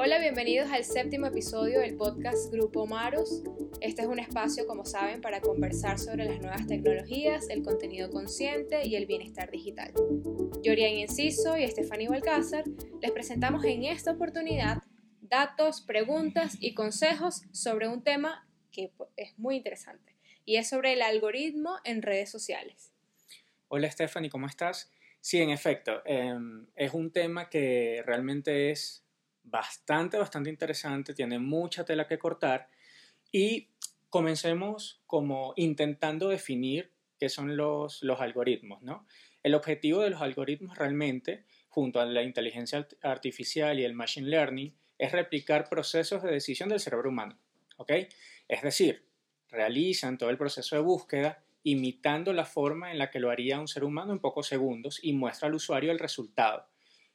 Hola, bienvenidos al séptimo episodio del podcast Grupo Maros. Este es un espacio, como saben, para conversar sobre las nuevas tecnologías, el contenido consciente y el bienestar digital. Yorian Enciso y Estefany Balcázar les presentamos en esta oportunidad datos, preguntas y consejos sobre un tema que es muy interesante y es sobre el algoritmo en redes sociales. Hola Stephanie, ¿cómo estás? Sí, en efecto, em, es un tema que realmente es bastante, bastante interesante, tiene mucha tela que cortar y comencemos como intentando definir qué son los, los algoritmos, ¿no? El objetivo de los algoritmos realmente, junto a la inteligencia artificial y el machine learning, es replicar procesos de decisión del cerebro humano, ¿ok? Es decir, realizan todo el proceso de búsqueda imitando la forma en la que lo haría un ser humano en pocos segundos y muestra al usuario el resultado.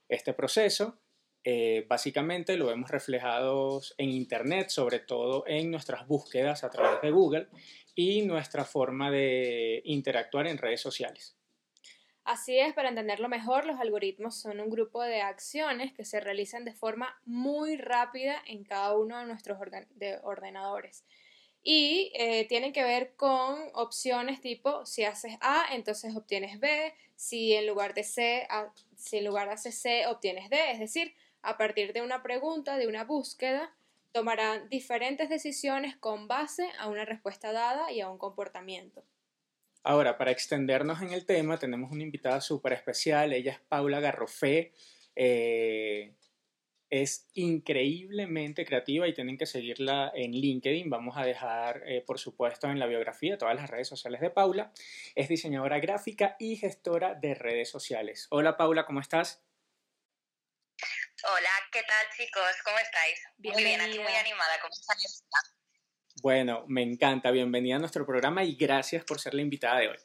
Este proceso eh, básicamente lo vemos reflejado en Internet, sobre todo en nuestras búsquedas a través de Google y nuestra forma de interactuar en redes sociales. Así es, para entenderlo mejor, los algoritmos son un grupo de acciones que se realizan de forma muy rápida en cada uno de nuestros ordenadores. Y eh, tienen que ver con opciones tipo, si haces A, entonces obtienes B, si en lugar de C, si en lugar de C, obtienes D. Es decir, a partir de una pregunta, de una búsqueda, tomarán diferentes decisiones con base a una respuesta dada y a un comportamiento. Ahora, para extendernos en el tema, tenemos una invitada súper especial. Ella es Paula Garrofé. Eh, es increíblemente creativa y tienen que seguirla en LinkedIn. Vamos a dejar, eh, por supuesto, en la biografía todas las redes sociales de Paula. Es diseñadora gráfica y gestora de redes sociales. Hola Paula, ¿cómo estás? Hola, ¿qué tal chicos? ¿Cómo estáis? Muy bien, aquí muy animada con esta Bueno, me encanta. Bienvenida a nuestro programa y gracias por ser la invitada de hoy.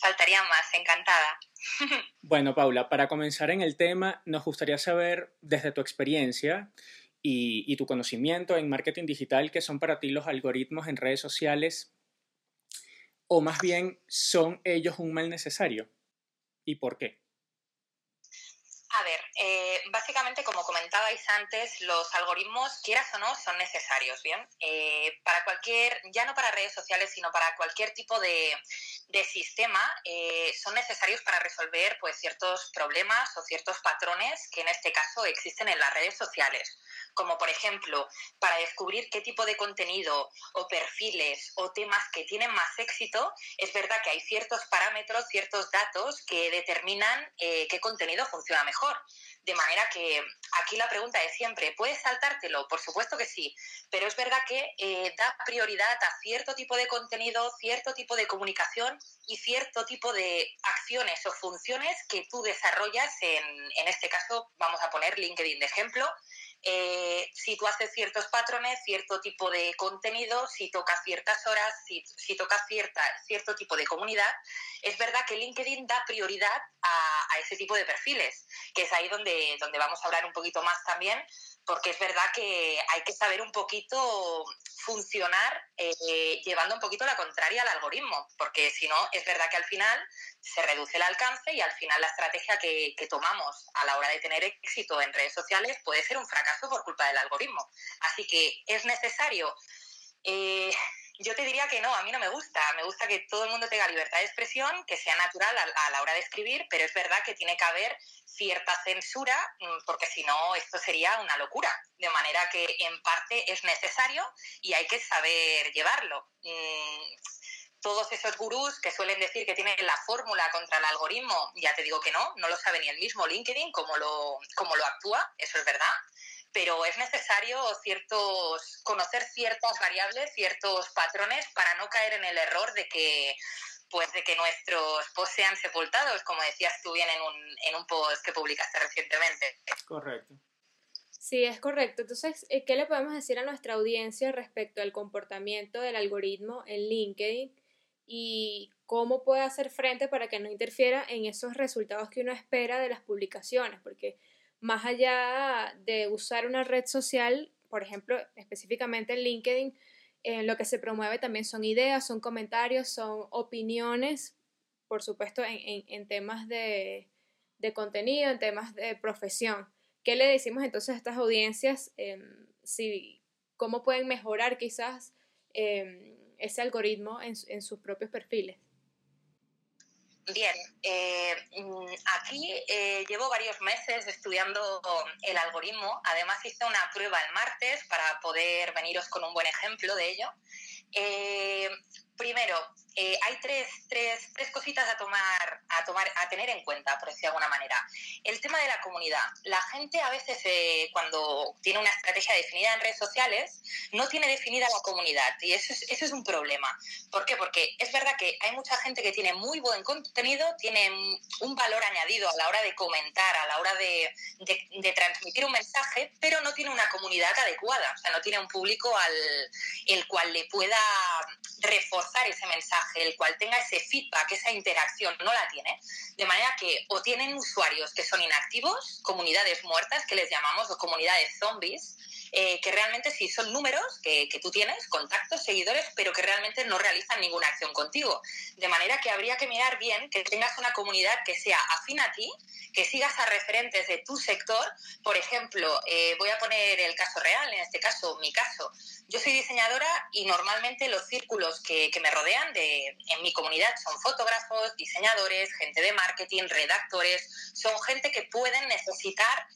Faltaría más, encantada. Bueno, Paula, para comenzar en el tema, nos gustaría saber desde tu experiencia y, y tu conocimiento en marketing digital qué son para ti los algoritmos en redes sociales o más bien son ellos un mal necesario y por qué. A ver, eh, básicamente, como comentabais antes, los algoritmos, quieras o no, son necesarios, ¿bien? Eh, para cualquier, ya no para redes sociales, sino para cualquier tipo de, sistema, eh, son necesarios para resolver pues, ciertos problemas o ciertos patrones que en este caso existen en las redes sociales como por ejemplo para descubrir qué tipo de contenido o perfiles o temas que tienen más éxito, es verdad que hay ciertos parámetros, ciertos datos que determinan eh, qué contenido funciona mejor. De manera que aquí la pregunta es siempre, ¿puedes saltártelo? Por supuesto que sí, pero es verdad que eh, da prioridad a cierto tipo de contenido, cierto tipo de comunicación y cierto tipo de acciones o funciones que tú desarrollas en, en este caso, vamos a poner LinkedIn de ejemplo, eh, si tú haces ciertos patrones, cierto tipo de contenido, si tocas ciertas horas, si, si tocas cierta, cierto tipo de comunidad, es verdad que LinkedIn da prioridad a, a, ese tipo de perfiles, que es ahí donde, donde vamos a hablar un poquito más también porque es verdad que hay que saber un poquito funcionar eh, llevando un poquito la contraria al algoritmo, porque si no, es verdad que al final se reduce el alcance y al final la estrategia que, tomamos a la hora de tener éxito en redes sociales puede ser un fracaso por culpa del algoritmo. Así que es necesario... Eh, yo te diría que no, a mí no me gusta. Me gusta que todo el mundo tenga libertad de expresión, que sea natural a, la hora de escribir, pero es verdad que tiene que haber cierta censura, mm, porque si no, esto sería una locura. De manera que en parte es necesario y hay que saber llevarlo. Mm, todos esos gurús que suelen decir que tienen la fórmula contra el algoritmo, ya te digo que no, no lo sabe ni el mismo LinkedIn cómo lo, cómo lo actúa, eso es verdad pero es necesario ciertos, conocer ciertas variables, ciertos patrones para no caer en el error de que pues de que nuestros posts sean sepultados, como decías tú bien en un, en un post que publicaste recientemente. Correcto. Sí, es correcto. Entonces, eh, ¿qué le podemos decir a nuestra audiencia respecto al comportamiento del algoritmo en LinkedIn y cómo puede hacer frente para que no interfiera en esos resultados que uno espera de las publicaciones? Porque más allá de usar una red social, por ejemplo, específicamente en LinkedIn, eh, lo que se promueve también son ideas, son comentarios, son opiniones, por supuesto, en, temas de, contenido, en temas de profesión. ¿qué le decimos entonces a estas audiencias? Em, si, ¿Cómo pueden mejorar quizás em, ese algoritmo en, en sus propios perfiles? Bien, eh, mm, aquí eh, llevo varios meses estudiando el algoritmo. Además hice una prueba el martes para poder veniros con un buen ejemplo de ello. Eh, primero, eh, hay tres, tres, tres, cositas a tomar, a tomar, a tener en cuenta, por decir de alguna manera. El tema de la comunidad. La gente a veces, eh, cuando tiene una estrategia definida en redes sociales, no tiene definida la comunidad. Y eso es, eso es un problema. ¿Por qué? Porque es verdad que hay mucha gente que tiene muy buen contenido, tiene un valor añadido a la hora de comentar, a la hora de, de, de transmitir un mensaje, pero no tiene una comunidad adecuada. O sea, no tiene un público al el cual le pueda reforzar ese mensaje, el cual tenga ese feedback, esa interacción, no la tiene. De manera que o tienen usuarios que son inactivos, comunidades muertas que les llamamos, o comunidades zombies, eh, que realmente sí son números que, que, tú tienes, contactos, seguidores, pero que realmente no realizan ninguna acción contigo. De manera que habría que mirar bien que tengas una comunidad que sea afín a ti, que sigas a referentes de tu sector. Por ejemplo, eh, voy a poner el caso real, en este caso, mi caso. Yo soy diseñadora y normalmente los círculos que, que me rodean de, en mi comunidad son fotógrafos, diseñadores, gente de marketing, redactores, son gente que pueden necesitar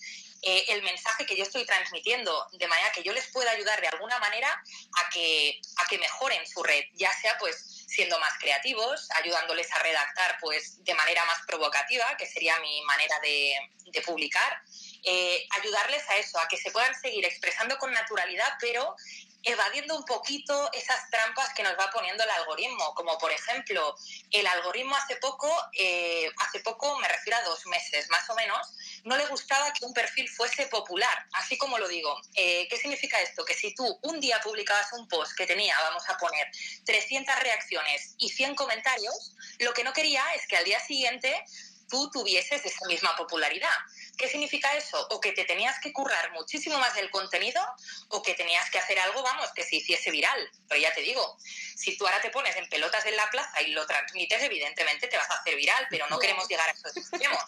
eh, el mensaje que yo estoy transmitiendo, de manera que yo les pueda ayudar de alguna manera a que, a que mejoren su red, ya sea pues siendo más creativos, ayudándoles a redactar pues de manera más provocativa, que sería mi manera de, de publicar, eh, ayudarles a eso, a que se puedan seguir expresando con naturalidad, pero evadiendo un poquito esas trampas que nos va poniendo el algoritmo, como por ejemplo, el algoritmo hace poco, eh, hace poco, me refiero a dos meses más o menos, no le gustaba que un perfil fuese popular, así como lo digo. Eh, ¿Qué significa esto? Que si tú un día publicabas un post que tenía, vamos a poner, 300 reacciones y 100 comentarios, lo que no quería es que al día siguiente tú tuvieses esa misma popularidad. ¿Qué significa eso? O que te tenías que currar muchísimo más del contenido o que tenías que hacer algo, vamos, que se hiciese viral. Pero ya te digo, si tú ahora te pones en pelotas en la plaza y lo transmites, evidentemente te vas a hacer viral, pero no queremos llegar a esos extremos.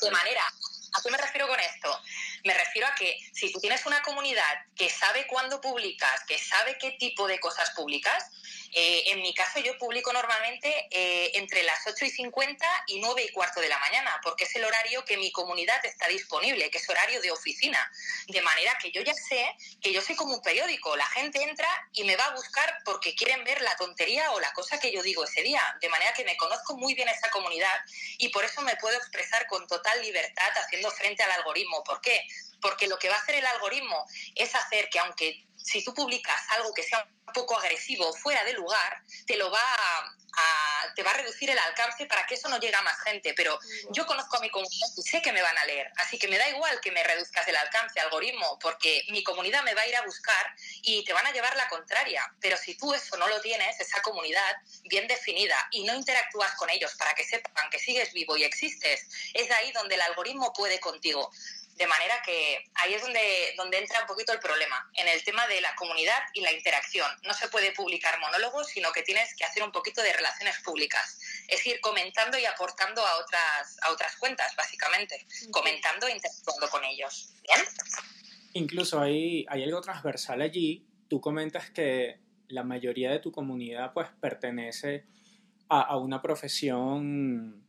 de manera, ¿a qué me refiero con esto? Me refiero a que si tú tienes una comunidad que sabe cuándo publicas, que sabe qué tipo de cosas publicas, eh, en mi caso yo publico normalmente eh, entre las 8 y 50 y 9 y cuarto de la mañana, porque es el horario que mi comunidad está disponible, que es horario de oficina. De manera que yo ya sé que yo soy como un periódico, la gente entra y me va a buscar porque quieren ver la tontería o la cosa que yo digo ese día. De manera que me conozco muy bien esa comunidad y por eso me puedo expresar con total libertad haciendo frente al algoritmo. ¿Por qué? Porque lo que va a hacer el algoritmo es hacer que aunque si tú publicas algo que sea un poco agresivo fuera de lugar, te lo va a, te va a reducir el alcance para que eso no llegue a más gente. Pero yo conozco a mi comunidad y sé que me van a leer, así que me da igual que me reduzcas el alcance, algoritmo, porque mi comunidad me va a ir a buscar y te van a llevar la contraria. Pero si tú eso no lo tienes, esa comunidad bien definida y no interactúas con ellos para que sepan que sigues vivo y existes, es ahí donde el algoritmo puede contigo. De manera que ahí es donde, donde entra un poquito el problema, en el tema de la comunidad y la interacción. No se puede publicar monólogos, sino que tienes que hacer un poquito de relaciones públicas. Es ir comentando y aportando a otras, a otras cuentas, básicamente. Comentando e interactuando con ellos. ¿Bien? Incluso hay, hay algo transversal allí. Tú comentas que la mayoría de tu comunidad pues pertenece a, a una profesión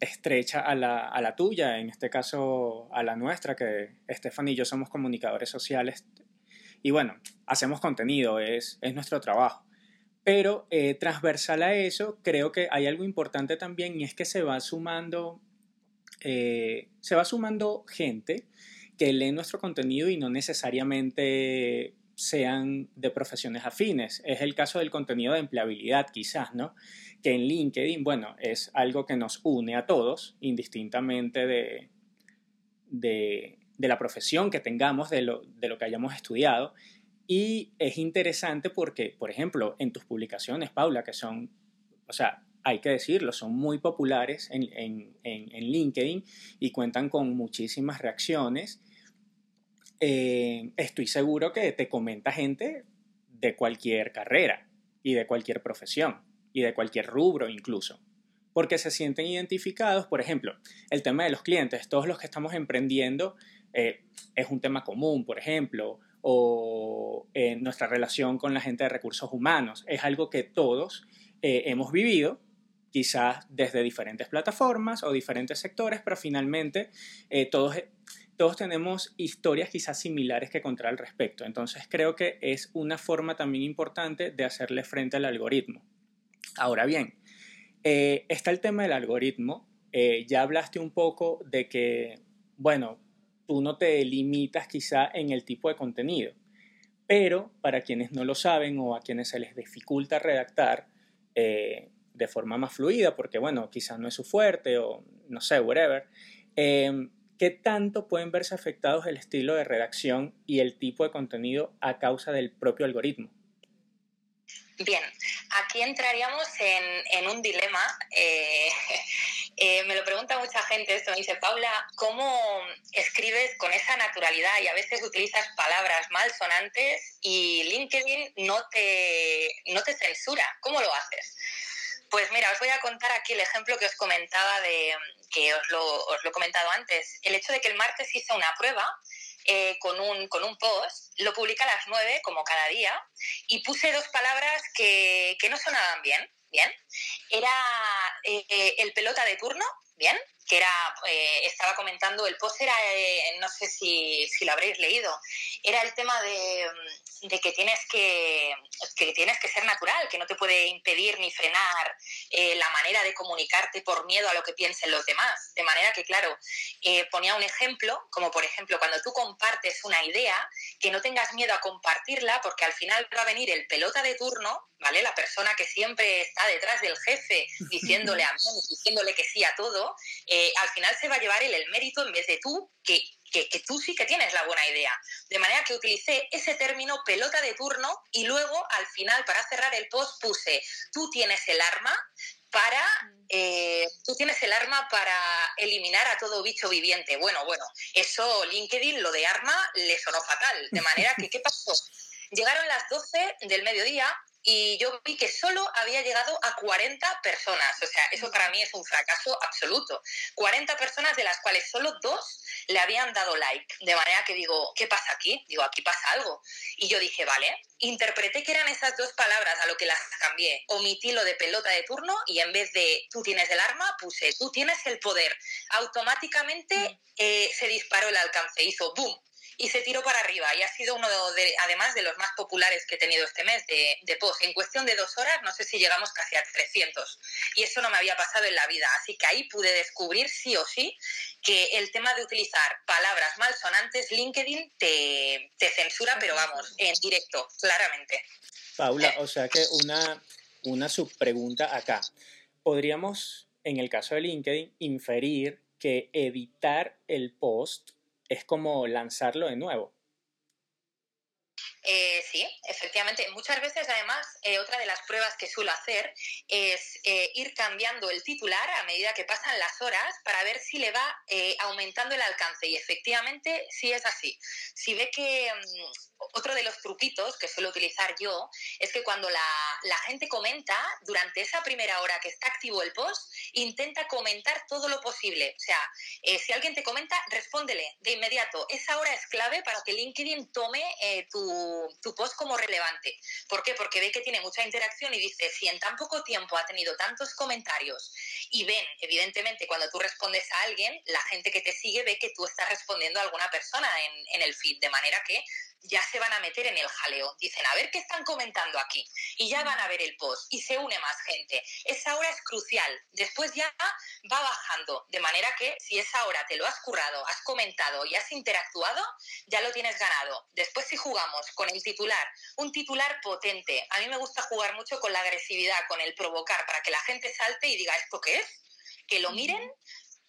estrecha a la, a la, tuya, en este caso a la nuestra, que Estefan y yo somos comunicadores sociales y bueno, hacemos contenido, es, es nuestro trabajo. Pero eh, transversal a eso, creo que hay algo importante también y es que se va sumando, eh, se va sumando gente que lee nuestro contenido y no necesariamente sean de profesiones afines. Es el caso del contenido de empleabilidad, quizás, ¿no? que en LinkedIn, bueno, es algo que nos une a todos, indistintamente de, de, la profesión que tengamos, de lo, de lo, que hayamos estudiado. Y es interesante porque, por ejemplo, en tus publicaciones, Paula, que son, o sea, hay que decirlo, son muy populares en, en, en LinkedIn y cuentan con muchísimas reacciones. Eh, estoy seguro que te comenta gente de cualquier carrera y de cualquier profesión y de cualquier rubro incluso. porque se sienten identificados, por ejemplo, el tema de los clientes, todos los que estamos emprendiendo eh, es un tema común, por ejemplo, o eh, nuestra relación con la gente de recursos humanos, es algo que todos eh, hemos vivido, quizás desde diferentes plataformas o diferentes sectores, pero finalmente todos, todos tenemos historias quizás similares que contar al respecto. Entonces creo que es una forma también importante de hacerle frente al algoritmo. Ahora bien, eh, está el tema del algoritmo. Eh, ya hablaste un poco de que, bueno, tú no te limitas quizá en el tipo de contenido, pero para quienes no lo saben o a quienes se les dificulta redactar eh, de forma más fluida, porque, bueno, quizás no es su fuerte o no sé, whatever, ¿qué tanto pueden verse afectados el estilo de redacción y el tipo de contenido a causa del propio algoritmo? Bien, aquí entraríamos en, un dilema. Eh, eh, me lo pregunta mucha gente esto, me dice, Paula, ¿cómo escribes con esa naturalidad y a veces utilizas palabras malsonantes y LinkedIn no te, no te censura? ¿Cómo lo haces? Pues mira, os voy a contar aquí el ejemplo que os comentaba de que os lo, he comentado antes. El hecho de que el martes hice una prueba eh, con, un, con un post, lo publica a las 9, como cada día, y puse dos palabras que, que no sonaban bien. Bien, era eh, el pelota de turno, bien, que era, eh, estaba comentando, el post era, no sé si, si, lo habréis leído, era el tema de, de que tienes que, que, tienes que ser natural, que no te puede impedir ni frenar eh, la manera de comunicarte por miedo a lo que piensen los demás. De manera que, claro, eh, ponía un ejemplo, como por ejemplo, cuando tú compartes una idea, que no tengas miedo a compartirla, porque al final va a venir el pelota de turno, ¿vale? La persona que siempre está detrás del jefe diciéndole a diciéndole que sí a todo, eh, al final se va a llevar él el mérito en vez de tú, que que, tú sí que tienes la buena idea. De manera que utilicé ese término pelota de turno y luego al final para cerrar el post puse tú tienes el arma para eh, tú tienes el arma para eliminar a todo bicho viviente. Bueno, bueno, eso LinkedIn, lo de arma, le sonó fatal. De manera que, ¿qué pasó? Llegaron las 12 del mediodía y yo vi que solo había llegado a 40 personas. O sea, eso para mí es un fracaso absoluto. 40 personas de las cuales solo dos le habían dado like. De manera que digo, ¿qué pasa aquí? Digo, aquí pasa algo. Y yo dije, vale, interpreté que eran esas dos palabras a lo que las cambié. Omití lo de pelota de turno y en vez de tú tienes el arma, puse tú tienes el poder. Automáticamente mm. eh, se disparó el alcance, hizo boom y se tiró para arriba. Y ha sido uno de, además de los más populares que he tenido este mes de, de post. En cuestión de dos horas, no sé si llegamos casi a 300. Y eso no me había pasado en la vida. Así que ahí pude descubrir sí o sí que el tema de utilizar palabras malsonantes, LinkedIn te, te censura, pero vamos, en directo, claramente. Paula, o sea que una, una subpregunta acá. ¿Podríamos, en el caso de LinkedIn, inferir que editar el post es como lanzarlo de nuevo. Eh, sí, efectivamente. Muchas veces, además, eh, otra de las pruebas que suelo hacer es eh, ir cambiando el titular a medida que pasan las horas para ver si le va aumentando el alcance. Y efectivamente, sí es así. Si ve que mm, otro de los truquitos que suelo utilizar yo es que cuando la, gente comenta, durante esa primera hora que está activo el post, intenta comentar todo lo posible. O sea, eh, si alguien te comenta, respóndele de inmediato. Esa hora es clave para que LinkedIn tome eh, tu, post como relevante. ¿Por qué? Porque ve que tiene mucha interacción y dice, si en tan poco tiempo ha tenido tantos comentarios y ven, evidentemente, cuando tú respondes a alguien, la gente que te sigue ve que tú estás respondiendo a alguna persona en el feed, de manera que ya se van a meter en el jaleo. Dicen, a ver qué están comentando aquí. Y ya van a ver el post y se une más gente. Esa hora es crucial. Después ya va bajando. De manera que si esa hora te lo has currado, has comentado y has interactuado, ya lo tienes ganado. Después si jugamos con el titular, un titular potente. A mí me gusta jugar mucho con la agresividad, con el provocar, para que la gente salte y diga, ¿esto qué es? Que lo miren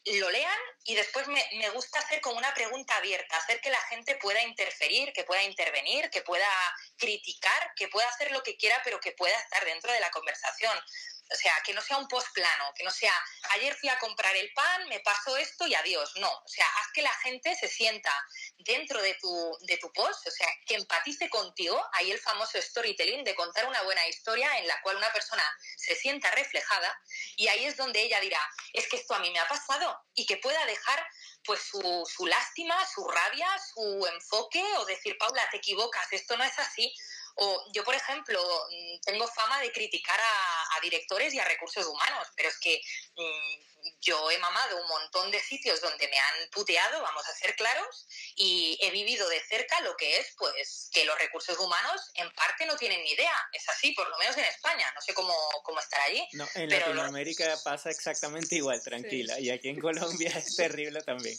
lo lean y después me, gusta hacer como una pregunta abierta, hacer que la gente pueda interferir, que pueda intervenir, que pueda criticar, que pueda hacer lo que quiera, pero que pueda estar dentro de la conversación. O sea, que no sea un post plano, que no sea ayer fui a comprar el pan, me pasó esto y adiós. No, o sea, haz que la gente se sienta dentro de tu, de tu post, o sea, que empatice contigo. Ahí el famoso storytelling de contar una buena historia en la cual una persona se sienta reflejada y ahí es donde ella dirá, es que esto a mí me ha pasado y que pueda dejar pues su, su lástima, su rabia, su enfoque o decir, Paula, te equivocas, esto no es así. O yo, por ejemplo, mm, tengo fama de criticar a, directores y a recursos humanos, pero es que mm, yo he mamado un montón de sitios donde me han puteado, vamos a ser claros, y he vivido de cerca lo que es, pues, que los recursos humanos en parte no tienen ni idea. Es así, por lo menos en España. No sé cómo, cómo estar allí. No, en Latinoamérica pasa exactamente igual, tranquila. Y aquí en Colombia es terrible también.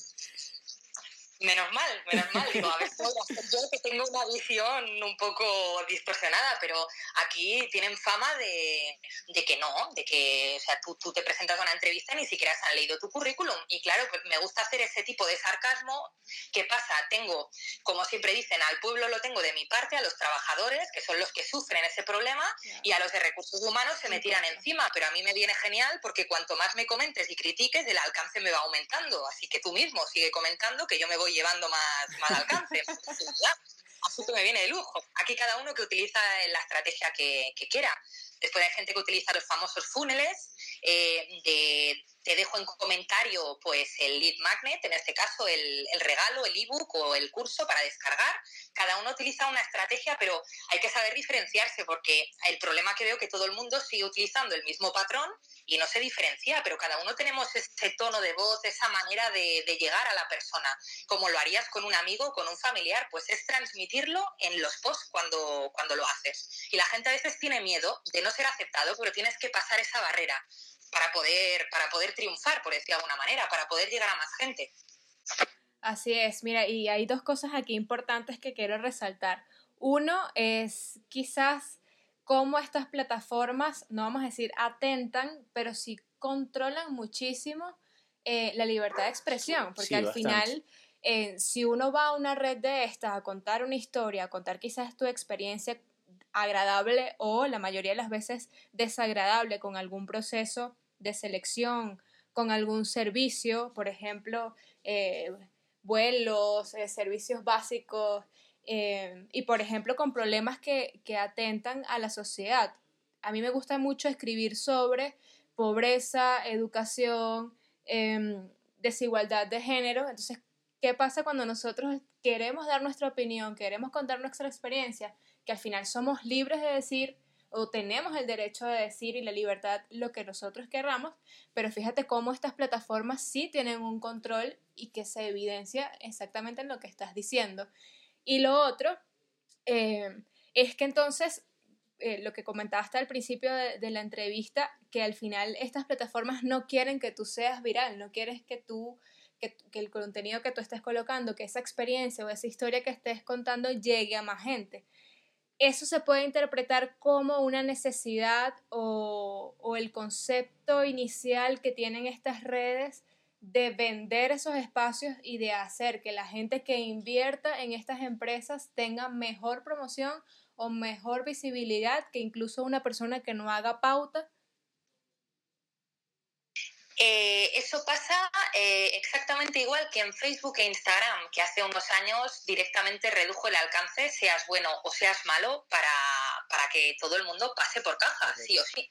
Menos mal, menos mal. Digo, a ver, yo que tengo una visión un poco distorsionada, pero aquí tienen fama de, de que no, de que, o sea, tú, tú, te presentas a una entrevista y ni siquiera se han leído tu currículum. Y claro, pues me gusta hacer ese tipo de sarcasmo. ¿Qué pasa? Tengo, como siempre dicen, al pueblo lo tengo de mi parte, a los trabajadores, que son los que sufren ese problema, y a los de recursos humanos se me tiran encima. Pero a mí me viene genial porque cuanto más me comentes y critiques, el alcance me va aumentando. Así que tú mismo sigue comentando que yo me voy llevando más, más alcance. Así que me viene de lujo. Aquí cada uno que utiliza la estrategia que, que quiera. Después hay gente que utiliza los famosos funnels, eh, de, te dejo en comentario pues el lead magnet, en este caso el, regalo, el ebook o el curso para descargar. Cada uno utiliza una estrategia, pero hay que saber diferenciarse porque el problema que veo que todo el mundo sigue utilizando el mismo patrón y no se diferencia, pero cada uno tenemos ese tono de voz, esa manera de, de llegar a la persona, como lo harías con un amigo, con un familiar, pues es transmitirlo en los posts cuando, cuando lo haces. Y la gente a veces tiene miedo de no ser aceptado, pero tienes que pasar esa barrera para poder, para poder triunfar, por decir de alguna manera, para poder llegar a más gente. Así es, mira, y hay dos cosas aquí importantes que quiero resaltar. Uno es quizás cómo estas plataformas, no vamos a decir atentan, pero sí controlan muchísimo eh, la libertad de expresión, porque al final, eh, si uno va a una red de estas a contar una historia, a contar quizás tu experiencia agradable o la mayoría de las veces desagradable con algún proceso de selección, con algún servicio, por ejemplo, eh, vuelos, eh, servicios básicos eh, y, por ejemplo, con problemas que, que atentan a la sociedad. A mí me gusta mucho escribir sobre pobreza, educación, em, desigualdad de género. Entonces, ¿qué pasa cuando nosotros queremos dar nuestra opinión, queremos contar nuestra experiencia? que al final somos libres de decir o tenemos el derecho de decir y la libertad lo que nosotros querramos, pero fíjate cómo estas plataformas sí tienen un control y que se evidencia exactamente en lo que estás diciendo. Y lo otro eh, es que entonces, eh, lo que comentaste al principio de, la entrevista, que al final estas plataformas no quieren que tú seas viral, no quieres que tú que, que, el contenido que tú estés colocando, que esa experiencia o esa historia que estés contando llegue a más gente eso se puede interpretar como una necesidad o, el concepto inicial que tienen estas redes de vender esos espacios y de hacer que la gente que invierta en estas empresas tenga mejor promoción o mejor visibilidad que incluso una persona que no haga pauta eh, eso pasa eh, exactamente igual que en Facebook e Instagram, que hace unos años directamente redujo el alcance, seas bueno o seas malo, para, para que todo el mundo pase por caja, sí o sí.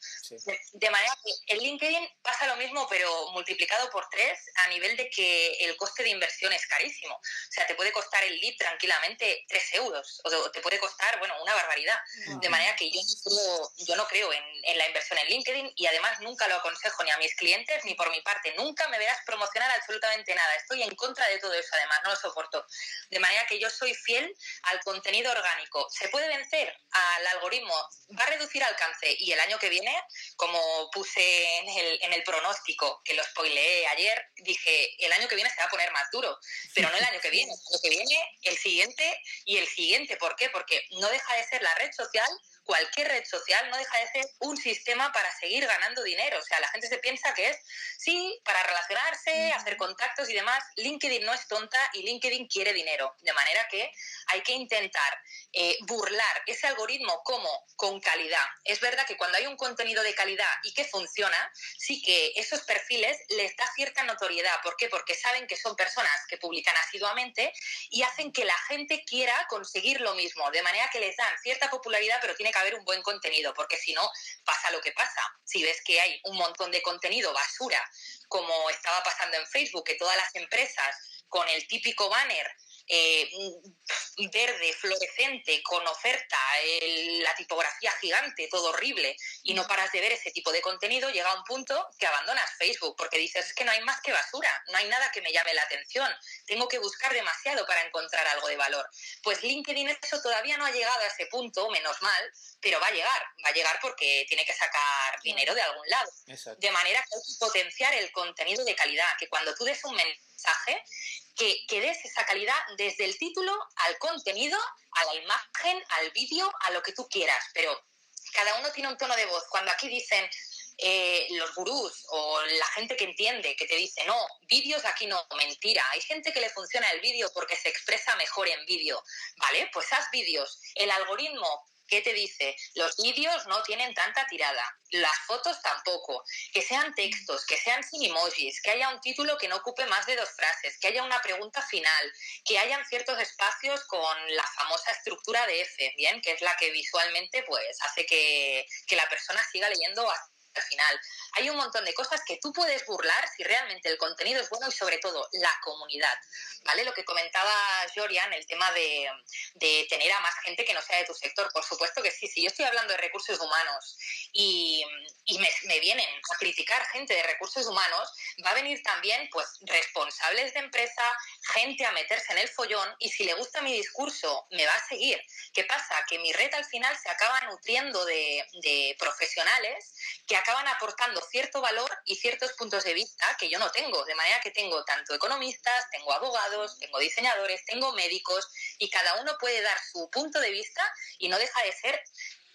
De, manera que en LinkedIn pasa lo mismo, pero multiplicado por tres, a nivel de que el coste de inversión es carísimo. O sea, te puede costar el lead tranquilamente tres euros, o te puede costar, bueno, una barbaridad. De manera que yo no creo, yo no creo en, en la inversión en LinkedIn y además nunca lo aconsejo ni a mis clientes ni por mi parte. Nunca me verás promocionar absolutamente nada. Estoy en contra de todo eso, además, no lo soporto. De manera que yo soy fiel al contenido orgánico. ¿Se puede vencer al algoritmo? Va a reducir alcance y el año que viene, como puse en el, en el pronóstico, que lo spoileé ayer, dije, el año que viene se va a poner más duro, pero no el año que viene, el año que viene, el siguiente y el siguiente. ¿Por qué? Porque no deja de ser la red social cualquier red social no deja de ser un sistema para seguir ganando dinero. O sea, la gente se piensa que es, sí, para relacionarse, hacer contactos y demás. LinkedIn no es tonta y LinkedIn quiere dinero. De manera que hay que intentar eh, burlar ese algoritmo como con calidad. Es verdad que cuando hay un contenido de calidad y que funciona, sí que esos perfiles les da cierta notoriedad. ¿Por qué? Porque saben que son personas que publican asiduamente y hacen que la gente quiera conseguir lo mismo. De manera que les dan cierta popularidad, pero tiene que haber un buen contenido, porque si no, pasa lo que pasa. Si ves que hay un montón de contenido basura, como estaba pasando en Facebook, que todas las empresas con el típico banner eh, verde, fluorescente, con oferta, la tipografía gigante, todo horrible, y no paras de ver ese tipo de contenido, llega un punto que abandonas Facebook porque dices es que no hay más que basura, no hay nada que me llame la atención, tengo que buscar demasiado para encontrar algo de valor. Pues LinkedIn eso todavía no ha llegado a ese punto, menos mal, pero va a llegar, va a llegar porque tiene que sacar dinero de algún lado. De manera que hay que potenciar el contenido de calidad, que cuando tú des un mensaje, que, des esa calidad desde el título al contenido, a la imagen, al vídeo, a lo que tú quieras, pero cada uno tiene un tono de voz. Cuando aquí dicen eh, los gurús o la gente que entiende, que te dice, no, vídeos aquí no, mentira, hay gente que le funciona el vídeo porque se expresa mejor en vídeo, ¿vale? Pues haz vídeos. El algoritmo ¿Qué te dice? Los vídeos no tienen tanta tirada, las fotos tampoco, que sean textos, que sean sin emojis, que haya un título que no ocupe más de dos frases, que haya una pregunta final, que hayan ciertos espacios con la famosa estructura de F, ¿bien? Que es la que visualmente pues hace que, que la persona siga leyendo al final. Hay un montón de cosas que tú puedes burlar si realmente el contenido es bueno y sobre todo la comunidad, ¿vale? Lo que comentaba Jorian, el tema de, tener a más gente que no sea de tu sector, por supuesto que sí, si yo estoy hablando de recursos humanos y, me, vienen a criticar gente de recursos humanos, va a venir también pues responsables de empresa, gente a meterse en el follón y si le gusta mi discurso me va a seguir. ¿Qué pasa? Que mi red al final se acaba nutriendo de, profesionales que acaban aportando cierto valor y ciertos puntos de vista que yo no tengo. De manera que tengo tanto economistas, tengo abogados, tengo diseñadores, tengo médicos y cada uno puede dar su punto de vista y no deja de ser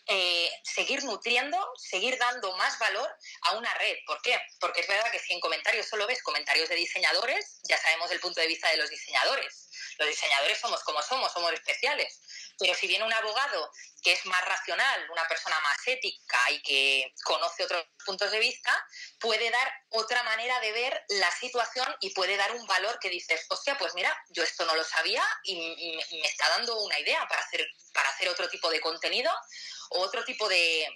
eh, seguir nutriendo, seguir dando más valor a una red. ¿Por qué? Porque es verdad que si en comentarios solo ves comentarios de diseñadores, ya sabemos el punto de vista de los diseñadores. Los diseñadores somos como somos, somos especiales. Pero si viene un abogado que es más racional, una persona más ética y que conoce otros puntos de vista, puede dar otra manera de ver la situación y puede dar un valor que dices, hostia, pues mira, yo esto no lo sabía y me está dando una idea para hacer, para hacer otro tipo de contenido o otro tipo de,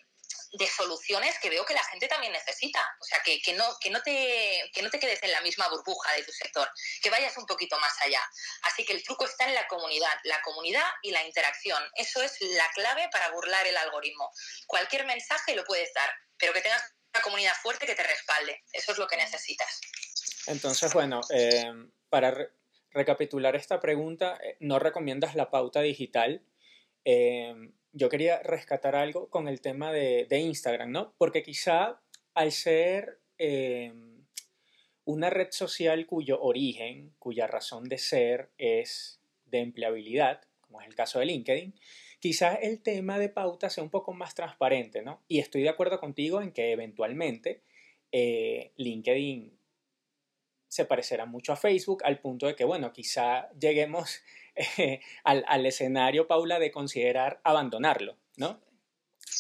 de soluciones que veo que la gente también necesita. O sea, que, que, no, que, no te, que no te quedes en la misma burbuja de tu sector, que vayas un poquito más allá. Así que el truco está en la comunidad, la comunidad y la interacción. Eso es la clave para burlar el algoritmo. Cualquier mensaje lo puedes dar, pero que tengas una comunidad fuerte que te respalde. Eso es lo que necesitas. Entonces, bueno, eh, para recapitular esta pregunta, eh, ¿no recomiendas la pauta digital? Eh, yo quería rescatar algo con el tema de, Instagram, ¿no? Porque quizá al ser eh, una red social cuyo origen, cuya razón de ser es de empleabilidad, como es el caso de LinkedIn, quizás el tema de pauta sea un poco más transparente, ¿no? Y estoy de acuerdo contigo en que eventualmente eh, LinkedIn se parecerá mucho a Facebook al punto de que, bueno, quizá lleguemos al, escenario, Paula, de considerar abandonarlo, ¿no?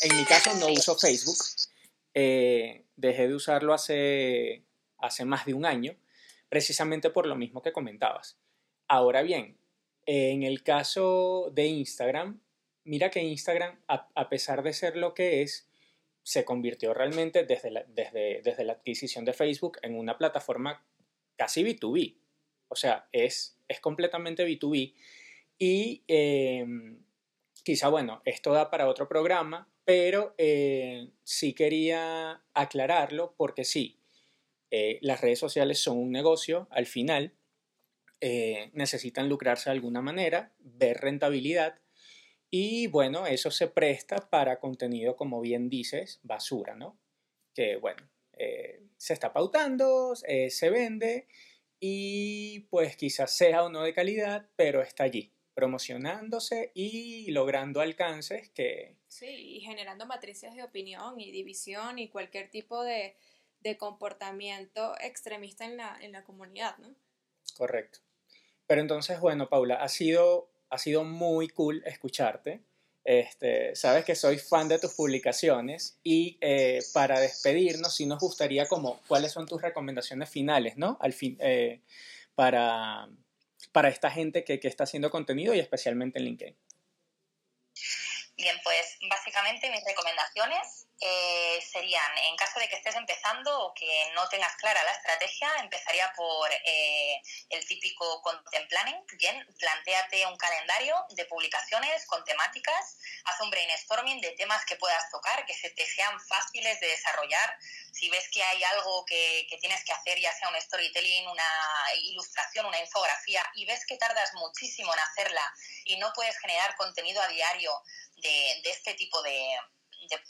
En mi caso no uso Facebook, eh, dejé de usarlo hace, hace más de un año, precisamente por lo mismo que comentabas. Ahora bien, en el caso de Instagram, mira que Instagram, a, pesar de ser lo que es, se convirtió realmente desde la, desde, desde la adquisición de Facebook en una plataforma casi B2B. O sea, es es completamente B2B y em, quizá, bueno, esto da para otro programa, pero eh, sí quería aclararlo porque sí, eh, las redes sociales son un negocio al final, eh, necesitan lucrarse de alguna manera, ver rentabilidad y bueno, eso se presta para contenido, como bien dices, basura, ¿no? Que bueno, se está pautando, se vende y pues quizás sea o no de calidad, pero está allí, promocionándose y logrando alcances que, Sí, y generando matrices de opinión y división y cualquier tipo de, de comportamiento extremista en la, en la comunidad, ¿no? Correcto. Pero entonces, bueno, Paula, ha sido, ha sido muy cool escucharte. Este, sabes que soy fan de tus publicaciones y eh, para despedirnos, sí nos gustaría como, ¿cuáles son tus recomendaciones finales, ¿no? Al fin, eh, para, para esta gente que, que está haciendo contenido y especialmente en LinkedIn. Bien, pues básicamente mis recomendaciones eh, serían, en caso de que estés empezando o que no tengas clara la estrategia, empezaría por eh, el típico content planning. Bien, planteate un calendario de publicaciones con temáticas, haz un brainstorming de temas que puedas tocar, que se te sean fáciles de desarrollar. Si ves que hay algo que, que tienes que hacer, ya sea un storytelling, una ilustración, una infografía, y ves que tardas muchísimo en hacerla y no puedes generar contenido a diario de, de este tipo de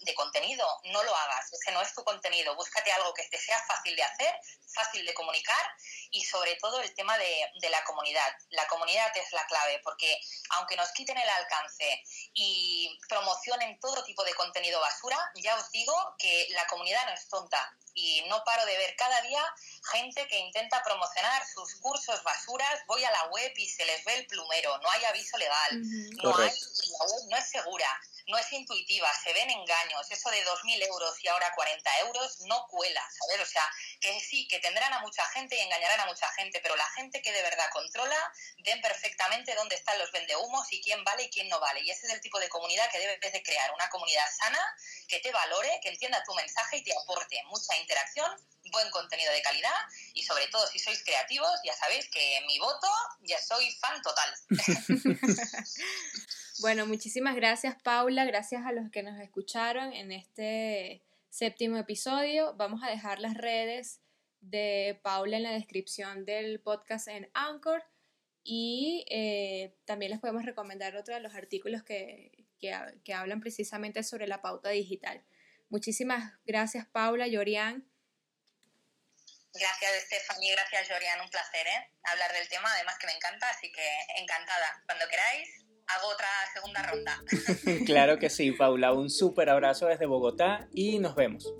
de, contenido, no lo hagas, ese no es tu contenido, búscate algo que te sea fácil de hacer, fácil de comunicar y sobre todo el tema de, de, la comunidad. La comunidad es la clave porque aunque nos quiten el alcance y promocionen todo tipo de contenido basura, ya os digo que la comunidad no es tonta y no paro de ver cada día gente que intenta promocionar sus cursos basuras, voy a la web y se les ve el plumero, no hay aviso legal, no, hay, la web no es segura no es intuitiva, se ven engaños, eso de 2.000 euros y ahora 40 euros no cuela, ¿sabes? O sea, que sí, que tendrán a mucha gente y engañarán a mucha gente, pero la gente que de verdad controla ven perfectamente dónde están los vendehumos y quién vale y quién no vale. Y ese es el tipo de comunidad que debes de crear, una comunidad sana, que te valore, que entienda tu mensaje y te aporte mucha interacción, buen contenido de calidad y sobre todo si sois creativos, ya sabéis que mi voto, ya soy fan total. Bueno, muchísimas gracias Paula, gracias a los que nos escucharon en este séptimo episodio. Vamos a dejar las redes de Paula en la descripción del podcast en Anchor y eh, también les podemos recomendar otro de los artículos que, que, hablan precisamente sobre la pauta digital. Muchísimas gracias Paula, Yorian. Gracias Stephanie, gracias Yorian, un placer ¿eh? hablar del tema, además que me encanta, así que encantada. Cuando queráis, hago otra segunda ronda. claro que sí, Paula. Un súper abrazo desde Bogotá y nos vemos.